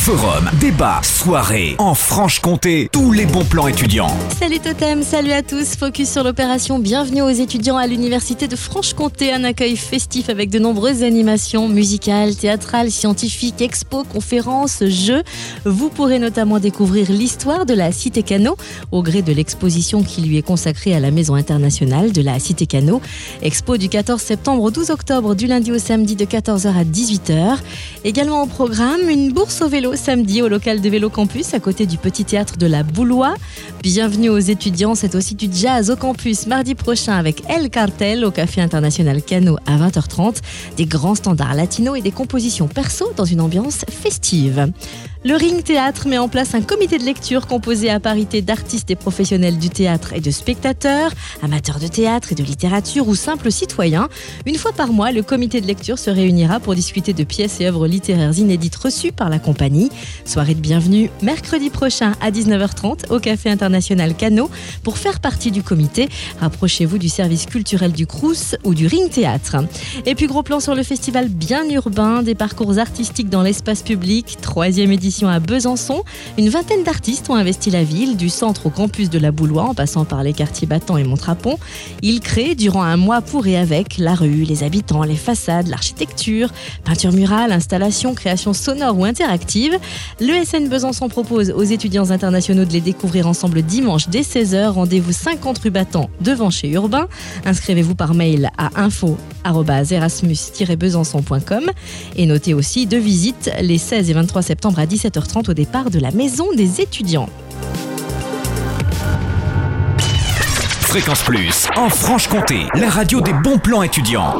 Forum, débat, soirée, en Franche-Comté, tous les bons plans étudiants. Salut Totem, salut à tous. Focus sur l'opération. Bienvenue aux étudiants à l'Université de Franche-Comté. Un accueil festif avec de nombreuses animations musicales, théâtrales, scientifiques, expos, conférences, jeux. Vous pourrez notamment découvrir l'histoire de la Cité Cano au gré de l'exposition qui lui est consacrée à la Maison internationale de la Cité Cano. Expo du 14 septembre au 12 octobre, du lundi au samedi de 14h à 18h. Également au programme, une bourse au vélo samedi au local de Vélo Campus à côté du petit théâtre de la Boulois. Bienvenue aux étudiants, c'est aussi du jazz au campus mardi prochain avec El Cartel au Café International Cano à 20h30. Des grands standards latinos et des compositions perso dans une ambiance festive. Le Ring Théâtre met en place un comité de lecture composé à parité d'artistes et professionnels du théâtre et de spectateurs, amateurs de théâtre et de littérature ou simples citoyens. Une fois par mois, le comité de lecture se réunira pour discuter de pièces et œuvres littéraires inédites reçues par la compagnie. Soirée de bienvenue mercredi prochain à 19h30 au Café International Cano. Pour faire partie du comité, rapprochez-vous du service culturel du Crous ou du Ring Théâtre. Et puis gros plan sur le festival bien urbain, des parcours artistiques dans l'espace public, troisième édition à Besançon. Une vingtaine d'artistes ont investi la ville, du centre au campus de la Boulois, en passant par les quartiers Battant et Montrapon. Ils créent durant un mois pour et avec la rue, les habitants, les façades, l'architecture, peinture murale, installation, création sonore ou interactive. Le SN Besançon propose aux étudiants internationaux de les découvrir ensemble dimanche dès 16h. Rendez-vous 50 rue Battant devant chez Urbain. Inscrivez-vous par mail à info-erasmus-besançon.com et notez aussi deux visites les 16 et 23 septembre à 10 17h30 au départ de la Maison des étudiants. Fréquence Plus, en Franche-Comté, la radio des bons plans étudiants.